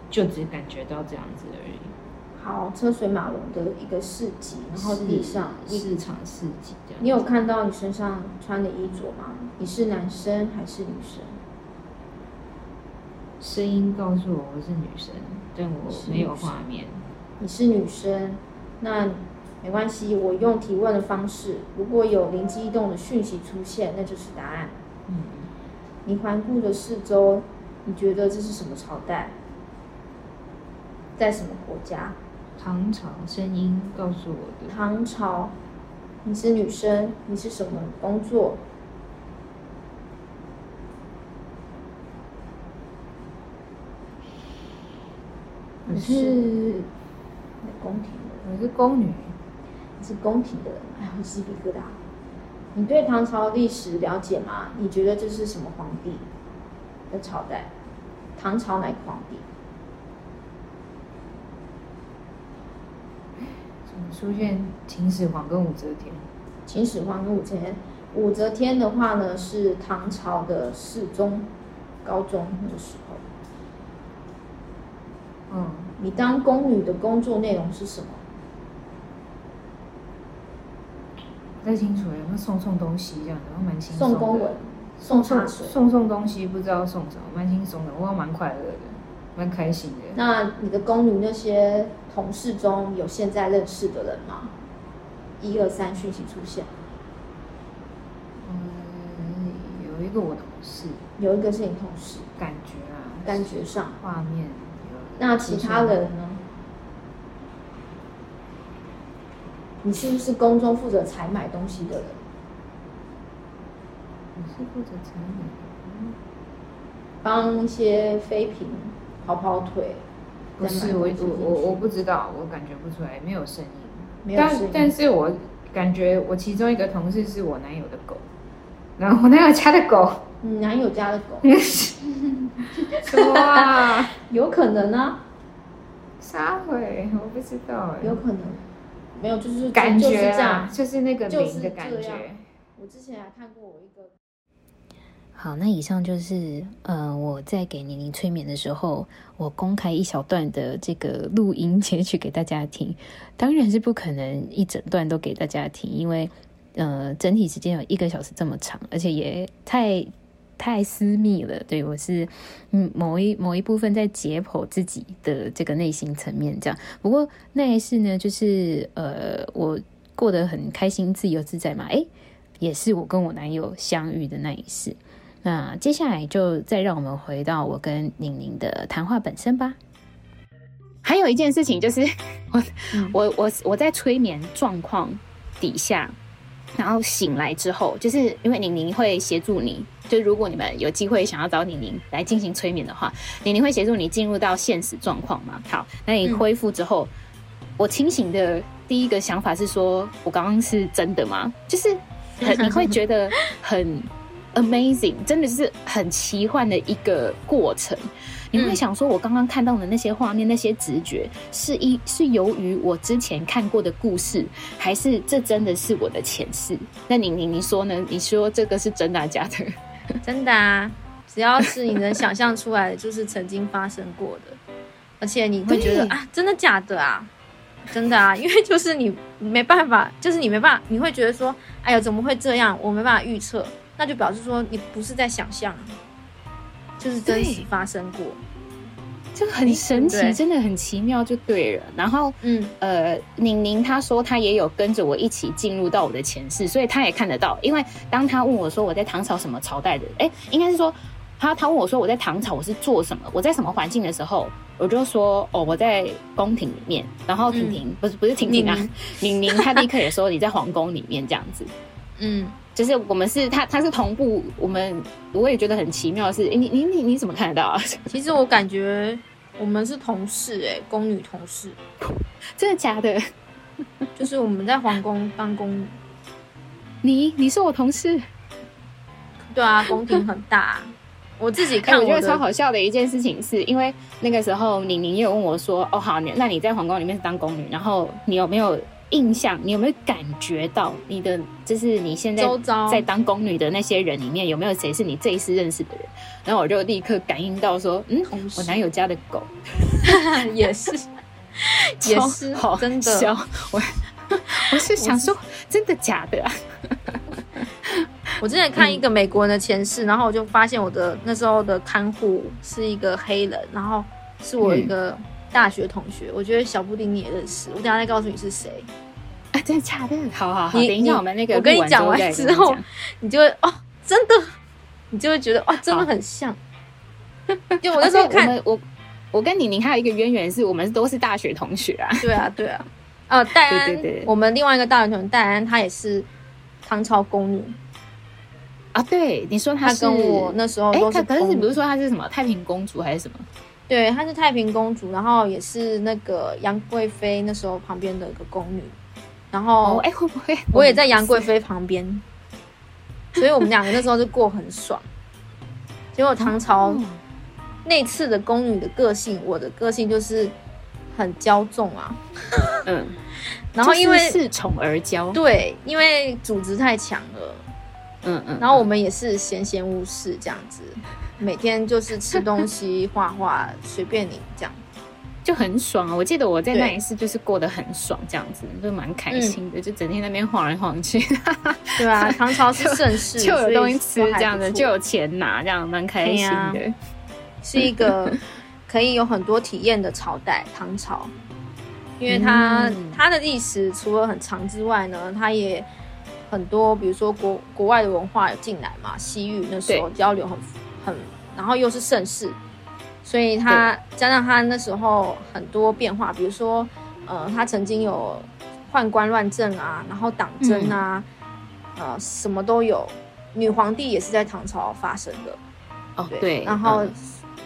就只感觉到这样子而已。好，车水马龙的一个市集，然后地上市场市集这样。你有看到你身上穿的衣着吗？你是男生还是女生？声音告诉我我是女生，但我没有画面。你是女生，那。没关系，我用提问的方式，如果有灵机一动的讯息出现，那就是答案。嗯，你环顾的四周，你觉得这是什么朝代？在什么国家？唐朝。声音告诉我的。唐朝。你是女生，你是什么工作？我是宫廷的。我是宫女。你是宫廷的人，哎，我鸡皮疙瘩。你对唐朝历史了解吗？你觉得这是什么皇帝的朝代？唐朝哪个皇帝？怎么出现秦始皇跟武则天？秦始皇跟武则天，武则天的话呢，是唐朝的侍中，高中那个时候。嗯，你当宫女的工作内容是什么？不太清楚，有没有送送东西这样的，我蛮轻松的。送公文，送茶水，送送东西，不知道送什么，蛮轻松的，我蛮快乐的，蛮开心的。那你的宫女那些同事中有现在认识的人吗？一二三，讯息出现。嗯，有一个我同事，有一个是你同事，感觉啊，感觉上画面。那其他人呢？你是不是宫中负责采买东西的人？你是负责采买，帮一些妃嫔跑跑腿。不是我我我我不知道，我感觉不出来，没有声音。没有声音。但但是我感觉我其中一个同事是我男友的狗，然后我男友家的狗。你男友家的狗？[laughs] 哇，[laughs] 有可能啊。啥会？我不知道哎。有可能。没有，就是感觉、啊、就是这样，就是那个灵的感觉。我之前还看过我一个。好，那以上就是呃，我在给宁宁催眠的时候，我公开一小段的这个录音截取给大家听。当然是不可能一整段都给大家听，因为呃，整体时间有一个小时这么长，而且也太。太私密了，对，我是嗯某一某一部分在解剖自己的这个内心层面这样。不过那一世呢，就是呃我过得很开心、自由自在嘛，诶，也是我跟我男友相遇的那一世。那接下来就再让我们回到我跟宁宁的谈话本身吧。还有一件事情就是我 [laughs] 我我我在催眠状况底下。然后醒来之后，就是因为宁宁会协助你，就如果你们有机会想要找宁宁来进行催眠的话，宁宁会协助你进入到现实状况嘛。好，那你恢复之后，嗯、我清醒的第一个想法是说，我刚刚是真的吗？就是很你会觉得很 amazing，真的是很奇幻的一个过程。你会想说，我刚刚看到的那些画面、那些直觉，是一是由于我之前看过的故事，还是这真的是我的前世？那你你你说呢？你说这个是真的假的？真的啊！只要是你能想象出来的，就是曾经发生过的，而且你会觉得啊，真的假的啊？真的啊！[laughs] 因为就是你没办法，就是你没办法，你会觉得说，哎呀，怎么会这样？我没办法预测，那就表示说你不是在想象。就是真实发生过，就很神奇，真的很奇妙，就对了。然后，嗯，呃，宁宁她说她也有跟着我一起进入到我的前世，所以她也看得到。因为当她问我说我在唐朝什么朝代的，哎，应该是说他他问我说我在唐朝我是做什么？我在什么环境的时候？我就说哦，我在宫廷里面。然后婷婷、嗯、不是不是婷婷啊，宁宁她立刻也说你在皇宫里面这样子。嗯，就是我们是他他是同步，我们我也觉得很奇妙的是，你你你你怎么看得到啊？[laughs] 其实我感觉我们是同事哎、欸，宫女同事，[laughs] 真的假的？[laughs] 就是我们在皇宫当宫女。你你是我同事？对啊，宫廷很大。我自己看我，我觉得超好笑的一件事情是，因为那个时候宁宁也有问我说：“哦，好，那你在皇宫里面是当宫女，然后你有没有印象？你有没有感觉到你的就是你现在在当宫女的那些人里面有没有谁是你这一次认识的人？”然后我就立刻感应到说：“嗯，我男友家的狗 [laughs] 也是，[laughs] 也是，好真的。”我 [laughs] 我是想说，真的假的啊？我之前看一个美国人的前世，嗯、然后我就发现我的那时候的看护是一个黑人，然后是我一个大学同学。嗯、我觉得小布丁你也认识，我等下再告诉你是谁。啊，真的假的？好好好，你等一下我们那个我跟你讲完之后，你就会哦，真的，你就会觉得哦，真的很像。[laughs] 就我那时候看我，我，我跟李宁还有一个渊源，是我们都是大学同学啊。[laughs] 对啊，对啊。呃，戴安，对对对，我们另外一个大学同学戴安，她也是唐朝宫女。啊，对，你说他，是他跟我那时候都是，可是你不是说她是什么太平公主还是什么？对，她是太平公主，然后也是那个杨贵妃那时候旁边的一个宫女，然后哎、哦、会不会 [laughs] 我也在杨贵妃旁边，所以我们两个那时候就过很爽。结果唐朝那次的宫女的个性，我的个性就是很骄纵啊，[laughs] 嗯，然后因为恃宠而骄，对，因为主子太强了。嗯嗯，然后我们也是闲闲无事这样子，每天就是吃东西、画画，随便你这样，就很爽啊！我记得我在那一次就是过得很爽，这样子就蛮开心的，就整天那边晃来晃去。[laughs] 对啊，唐朝是盛世，[laughs] 就有东西吃这样子，就有钱拿，这样蛮开心的。是一个可以有很多体验的朝代，唐朝，因为它它的历史除了很长之外呢，它也。很多，比如说国国外的文化有进来嘛，西域那时候交流很很，然后又是盛世，所以他加上他那时候很多变化，比如说，呃，他曾经有宦官乱政啊，然后党争啊，嗯、呃，什么都有。女皇帝也是在唐朝发生的，哦对，然后。嗯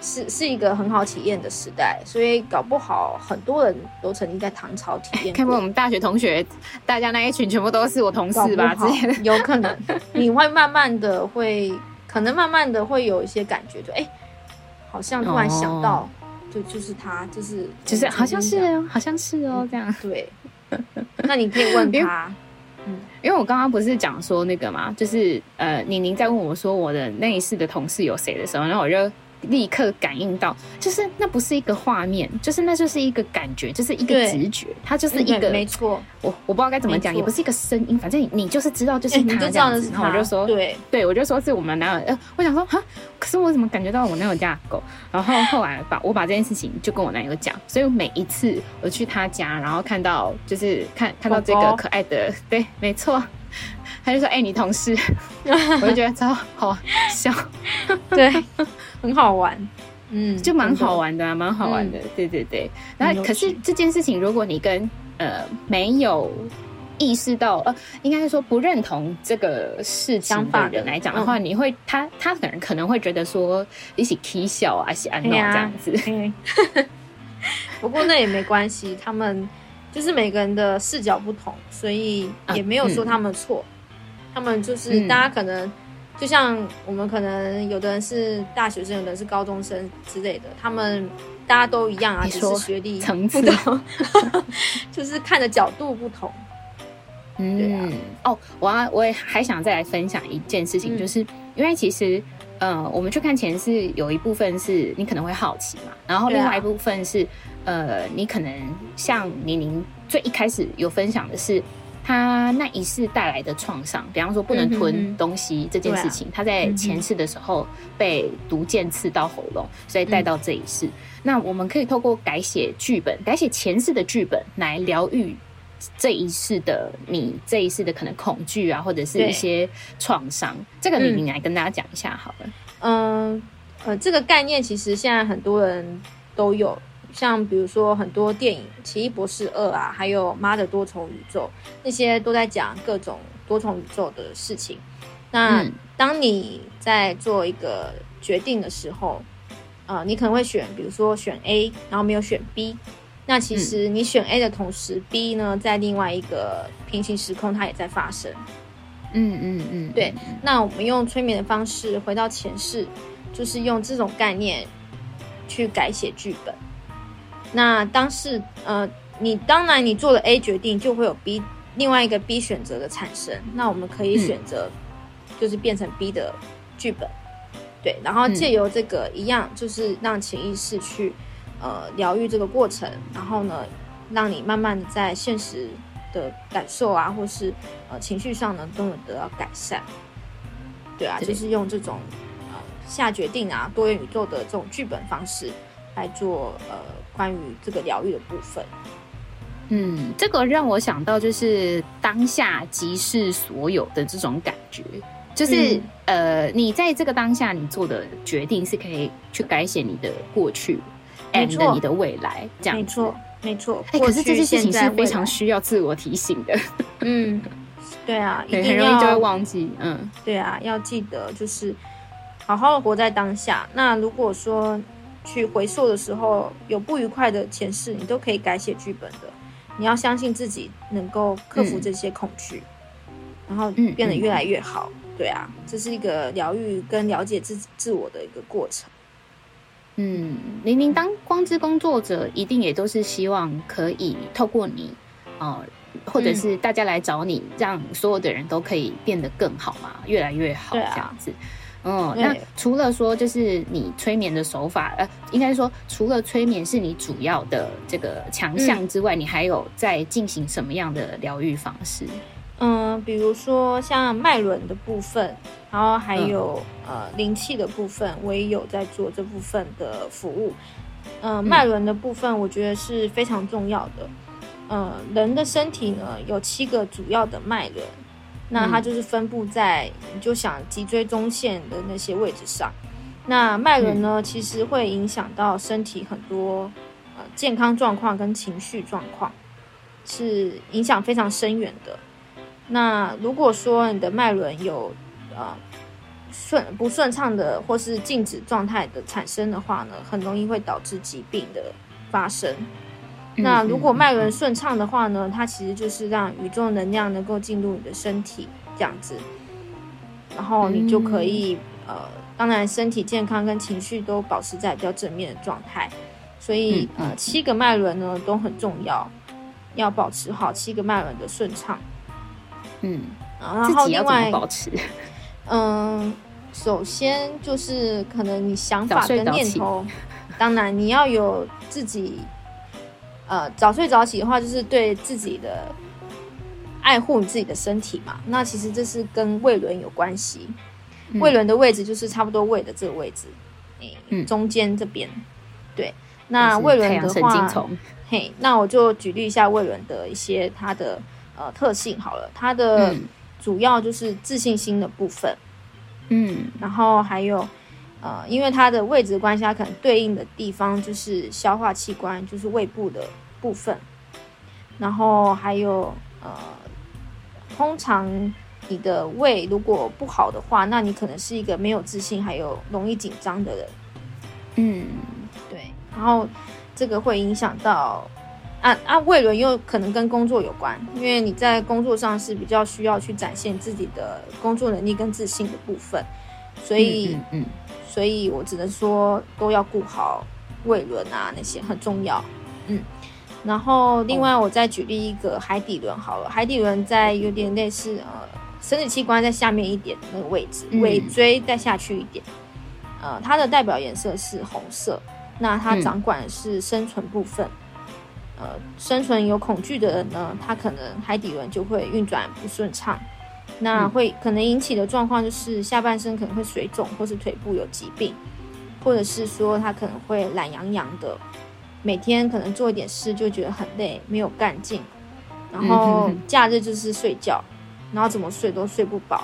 是是一个很好体验的时代，所以搞不好很多人都曾经在唐朝体验 [laughs] 过。看过我们大学同学，大家那一群全部都是我同事吧？之前 [laughs] 有可能，你会慢慢的会，可能慢慢的会有一些感觉，就哎、欸，好像突然想到，就、哦、就是他，就是就是好像是哦，好像是哦，这样对。那你可以问他，嗯，因为我刚刚不是讲说那个嘛，就是呃，宁宁在问我说我的那一世的同事有谁的时候，然后我就。立刻感应到，就是那不是一个画面，就是那就是一个感觉，就是一个直觉，它就是一个没错。我我不知道该怎么讲，也不是一个声音，反正你就是知道，就是他这样子。然后我就说，对对，我就说是我们男友。呃，我想说哈，可是我怎么感觉到我男友家的狗？然后后来把我把这件事情就跟我男友讲，所以我每一次我去他家，然后看到就是看看到这个可爱的，对，没错，他就说：“哎，你同事。[laughs] ”我就觉得超好笑，[laughs] 对。很好玩，嗯，就蛮好玩的啊，蛮好玩的，嗯、对对对。然后，可是这件事情，如果你跟呃没有意识到，呃，应该是说不认同这个事情的人来讲的话，嗯、你会他他可能可能会觉得说一起起笑啊，是安诺这样子。嗯、[laughs] 不过那也没关系，他们就是每个人的视角不同，所以也没有说他们错。嗯、他们就是大家可能。就像我们可能有的人是大学生，有的人是高中生之类的，他们大家都一样啊，只是学历层次，[laughs] 就是看的角度不同。嗯，啊、哦，我要我也还想再来分享一件事情，嗯、就是因为其实，呃，我们去看前世有一部分是你可能会好奇嘛，然后另外一部分是，啊、呃，你可能像宁宁最一开始有分享的是。他那一世带来的创伤，比方说不能吞东西这件事情，他在前世的时候被毒箭刺到喉咙，所以带到这一世。那我们可以透过改写剧本，改写前世的剧本，来疗愈这一世的你，这一世的可能恐惧啊，或者是一些创伤。这个你你来跟大家讲一下好了。嗯，呃，这个概念其实现在很多人都有，像比如说很多电影《奇异博士二》啊，还有《妈的多重宇宙》，那些都在讲各种多重宇宙的事情。那当你在做一个决定的时候，呃，你可能会选，比如说选 A，然后没有选 B。那其实你选 A 的同时，B 呢，在另外一个平行时空，它也在发生。嗯嗯嗯，对。那我们用催眠的方式回到前世，就是用这种概念去改写剧本。那当是，呃，你当然你做了 A 决定，就会有 B 另外一个 B 选择的产生。那我们可以选择，就是变成 B 的剧本。对，然后借由这个一样，就是让潜意识去。呃，疗愈这个过程，然后呢，让你慢慢的在现实的感受啊，或是呃情绪上呢，都能得到改善。对啊，就是用这种呃下决定啊，多元宇宙的这种剧本方式来做呃关于这个疗愈的部分。嗯，这个让我想到就是当下即是所有的这种感觉，就是、嗯、呃，你在这个当下你做的决定是可以去改写你的过去。，and，你的未来这样，没错，没错。哎、欸，可是这些事情是非常需要自我提醒的。嗯，对啊，[laughs] 很容易就会忘记。嗯，对啊，要记得就是好好的活在当下。那如果说去回溯的时候有不愉快的前世，你都可以改写剧本的。你要相信自己能够克服这些恐惧，嗯、然后变得越来越好。嗯嗯、对啊，这是一个疗愈跟了解自自我的一个过程。嗯，玲玲当光之工作者，一定也都是希望可以透过你，呃，或者是大家来找你，嗯、让所有的人都可以变得更好嘛，越来越好，这样子。嗯，那除了说就是你催眠的手法，呃，应该说除了催眠是你主要的这个强项之外，嗯、你还有在进行什么样的疗愈方式？嗯，比如说像脉轮的部分，然后还有、嗯、呃灵气的部分，我也有在做这部分的服务。呃、嗯，脉轮的部分我觉得是非常重要的。呃，人的身体呢有七个主要的脉轮，那它就是分布在、嗯、你就想脊椎中线的那些位置上。那脉轮呢，嗯、其实会影响到身体很多呃健康状况跟情绪状况，是影响非常深远的。那如果说你的脉轮有呃顺不顺畅的或是静止状态的产生的话呢，很容易会导致疾病的发生。那如果脉轮顺畅的话呢，它其实就是让宇宙能量能够进入你的身体这样子，然后你就可以呃，当然身体健康跟情绪都保持在比较正面的状态。所以呃，七个脉轮呢都很重要，要保持好七个脉轮的顺畅。嗯，然后另外保持，[laughs] 嗯，首先就是可能你想法跟念头，[laughs] 当然你要有自己，呃，早睡早起的话，就是对自己的爱护你自己的身体嘛。那其实这是跟胃轮有关系，嗯、胃轮的位置就是差不多胃的这个位置，嗯，中间这边，对。那胃轮的话，嘿，那我就举例一下胃轮的一些它的。呃，特性好了，它的主要就是自信心的部分，嗯，然后还有呃，因为它的位置关系，它可能对应的地方就是消化器官，就是胃部的部分，然后还有呃，通常你的胃如果不好的话，那你可能是一个没有自信，还有容易紧张的人，嗯，对，然后这个会影响到。啊啊，胃轮又可能跟工作有关，因为你在工作上是比较需要去展现自己的工作能力跟自信的部分，所以，嗯，嗯嗯所以我只能说都要顾好胃轮啊，那些很重要，嗯。然后另外我再举例一个海底轮好了，海底轮在有点类似呃生殖器官在下面一点的那个位置，尾椎再下去一点，呃，它的代表颜色是红色，那它掌管的是生存部分。呃，生存有恐惧的人呢，他可能海底轮就会运转不顺畅，那会可能引起的状况就是下半身可能会水肿，或是腿部有疾病，或者是说他可能会懒洋洋的，每天可能做一点事就觉得很累，没有干劲，然后假日就是睡觉，然后怎么睡都睡不饱，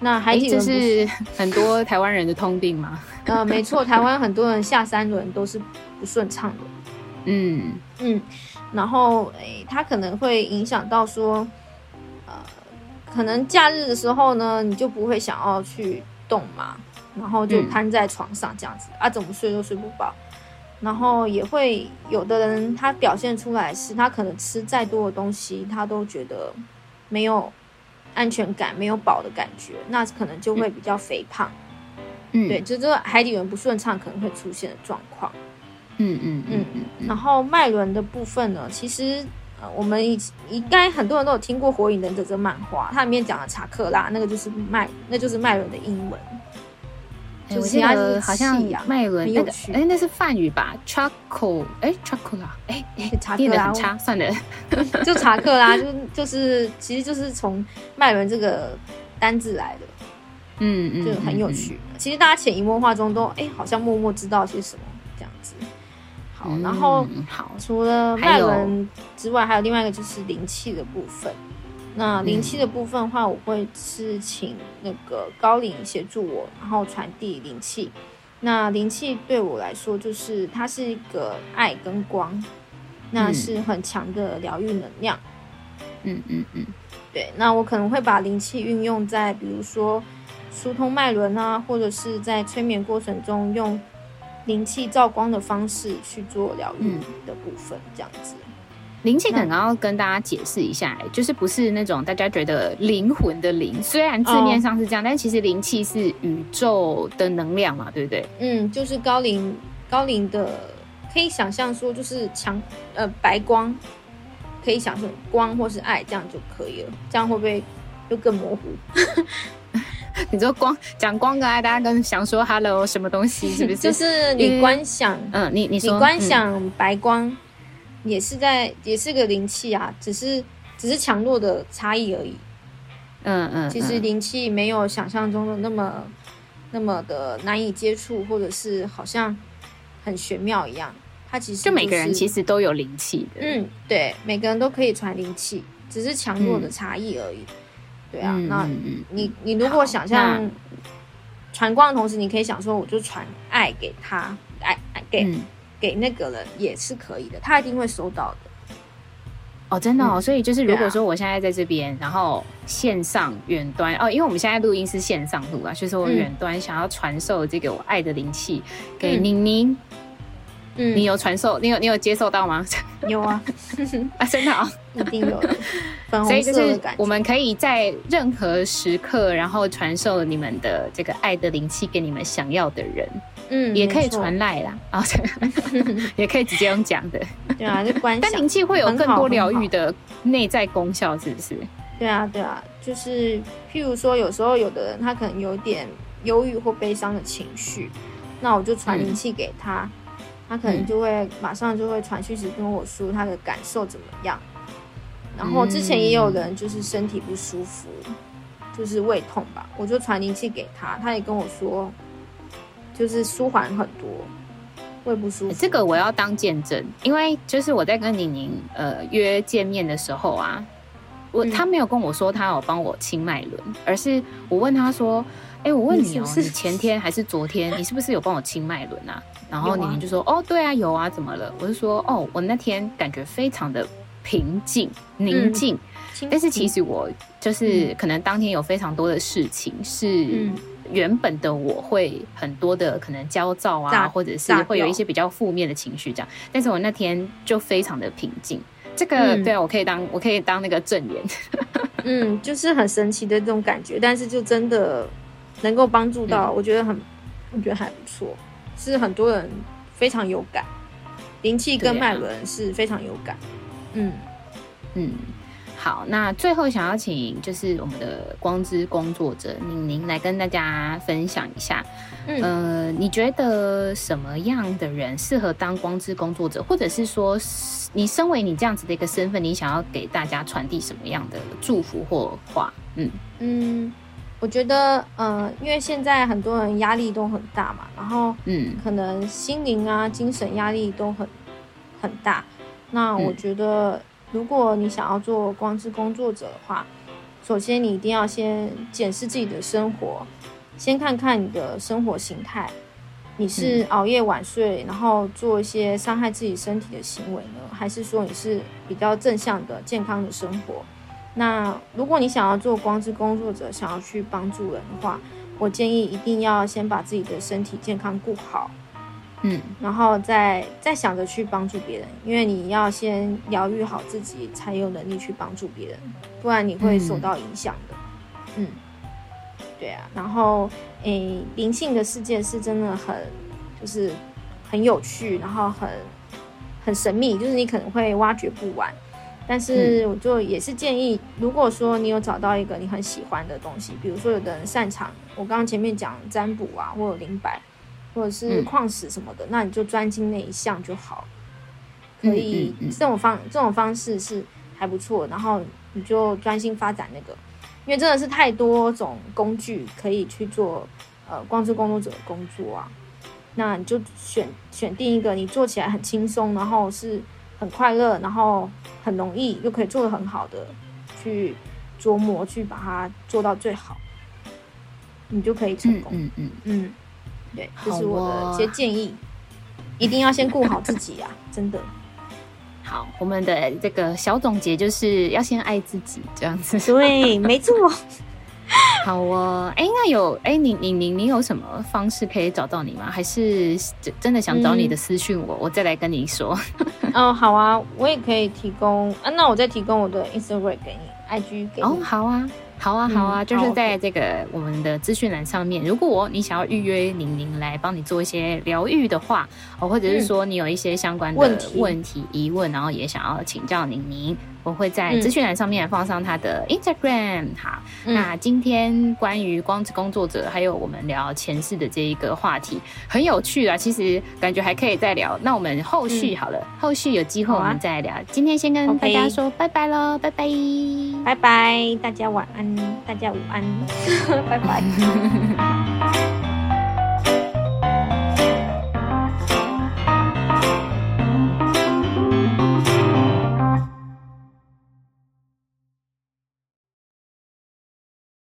那海底轮这是很多台湾人的通病吗？[laughs] 呃，没错，台湾很多人下三轮都是不顺畅的。嗯嗯，然后诶，它可能会影响到说，呃，可能假日的时候呢，你就不会想要去动嘛，然后就瘫在床上这样子、嗯、啊，怎么睡都睡不饱。然后也会有的人，他表现出来是他可能吃再多的东西，他都觉得没有安全感，没有饱的感觉，那可能就会比较肥胖。嗯，对，就这个海底轮不顺畅可能会出现的状况。嗯嗯嗯嗯。然后脉轮的部分呢，其实呃，我们以应该很多人都有听过《火影忍者》这漫画，它里面讲的查克拉，那个就是麦，那就是麦伦的英文。我记得好像麦伦那个，哎，那是梵语吧？Chuckle，哎，Chakra，哎哎，查克拉，差，算了，[laughs] 就查克拉，就就是，其实就是从麦伦这个单字来的，嗯嗯，就很有趣。其实大家潜移默化中都，哎，好像默默知道些什么这样子。好，然后好，除了脉轮之外，还有另外一个就是灵气的部分。那灵气的部分的话，我会是请那个高灵协助我，然后传递灵气。那灵气对我来说，就是它是一个爱跟光，那是很强的疗愈能量。嗯嗯嗯，对。那我可能会把灵气运用在，比如说疏通脉轮啊，或者是在催眠过程中用灵气照光的方式去做疗愈的部分，这样子。灵气可能要跟大家解释一下，就是不是那种大家觉得灵魂的灵，虽然字面上是这样，但其实灵气是宇宙的能量嘛，对不对？嗯，就是高龄高龄的，可以想象说就是强呃白光，可以想象光或是爱这样就可以了，这样会不会又更模糊？[laughs] [laughs] 你就光讲光跟爱，大家跟想说 hello 什么东西是不是？[laughs] 就是你观想，嗯，你你说你观想白光。嗯也是在，也是个灵气啊，只是只是强弱的差异而已。嗯嗯，其实灵气没有想象中的那么那么的难以接触，或者是好像很玄妙一样。它其实、就是、就每个人其实都有灵气的。嗯，对，每个人都可以传灵气，只是强弱的差异而已。嗯、对啊，嗯、那你你如果想象传光的同时，你可以想说，我就传爱给他，爱爱给。嗯给那个人也是可以的，他一定会收到的。哦，真的哦，嗯、所以就是如果说我现在在这边，啊、然后线上远端哦，因为我们现在录音是线上录啊，就是我远端想要传授这个我爱的灵气给宁宁。嗯，你有传授？你有你有接受到吗？[laughs] 有啊，[laughs] 啊，真的啊、哦，一定有的。[laughs] 所以就是我们可以在任何时刻，然后传授你们的这个爱的灵气给你们想要的人。嗯，也可以传赖啦，啊，也可以直接用讲的。对啊，就关。但灵气会有更多疗愈的内在功效，是不是？对啊，对啊，就是譬如说，有时候有的人他可能有点忧郁或悲伤的情绪，那我就传灵气给他，嗯、他可能就会马上就会传讯息跟我说他的感受怎么样。然后之前也有人就是身体不舒服，就是胃痛吧，我就传灵气给他，他也跟我说。就是舒缓很多，胃不舒服。这个我要当见证，因为就是我在跟宁宁呃约见面的时候啊，我、嗯、他没有跟我说他有帮我清脉轮，而是我问他说：“哎、欸，我问你哦、喔，你前天还是昨天，你是不是有帮我清脉轮啊？”然后你们就说：“啊、哦，对啊，有啊，怎么了？”我就说：“哦，我那天感觉非常的平静宁静，嗯、但是其实我就是可能当天有非常多的事情是。嗯”原本的我会很多的可能焦躁啊，或者是会有一些比较负面的情绪这样，但是我那天就非常的平静。这个、嗯、对啊，我可以当我可以当那个证言。[laughs] 嗯，就是很神奇的这种感觉，但是就真的能够帮助到，我觉得很，我觉得还不错，是很多人非常有感，灵气跟脉轮是非常有感。嗯嗯。好，那最后想要请就是我们的光之工作者宁宁来跟大家分享一下，嗯、呃，你觉得什么样的人适合当光之工作者，或者是说，你身为你这样子的一个身份，你想要给大家传递什么样的祝福或话？嗯嗯，我觉得，呃，因为现在很多人压力都很大嘛，然后嗯，可能心灵啊、精神压力都很很大，那我觉得。嗯如果你想要做光之工作者的话，首先你一定要先检视自己的生活，先看看你的生活形态，你是熬夜晚睡，然后做一些伤害自己身体的行为呢，还是说你是比较正向的健康的生活？那如果你想要做光之工作者，想要去帮助人的话，我建议一定要先把自己的身体健康顾好。嗯，然后再再想着去帮助别人，因为你要先疗愈好自己，才有能力去帮助别人，不然你会受到影响的。嗯，对啊。然后，诶，灵性的世界是真的很，就是很有趣，然后很很神秘，就是你可能会挖掘不完。但是，我就也是建议，如果说你有找到一个你很喜欢的东西，比如说有的人擅长，我刚刚前面讲占卜啊，或者灵摆。或者是矿石什么的，嗯、那你就专精那一项就好。可以，这种方这种方式是还不错。然后你就专心发展那个，因为真的是太多种工具可以去做呃光之工作者的工作啊。那你就选选定一个你做起来很轻松，然后是很快乐，然后很容易又可以做的很好的，去琢磨去把它做到最好，你就可以成功。嗯嗯嗯。嗯对，这是我的一些建议，哦、一定要先顾好自己、啊，[laughs] 真的。好，我们的这个小总结就是要先爱自己，这样子。对，没错。[laughs] 好哦，哎，那有哎，你你你你有什么方式可以找到你吗？还是真的想找你的私讯我，嗯、我再来跟你说。[laughs] 哦，好啊，我也可以提供啊，那我再提供我的 Instagram 给你，IG 给你。哦，好啊。好啊，好啊，嗯、就是在这个我们的资讯栏上面，如果你想要预约宁宁来帮你做一些疗愈的话，哦，或者是说你有一些相关的问题疑问，然后也想要请教宁宁。我会在资讯栏上面放上他的 Instagram、嗯。好，那今天关于光之工作者，还有我们聊前世的这一个话题，很有趣啊。其实感觉还可以再聊。那我们后续好了，嗯、后续有机会我们再聊。啊、今天先跟大家说拜拜喽，拜拜，拜拜，大家晚安，大家午安，[laughs] 拜拜。[laughs] [laughs]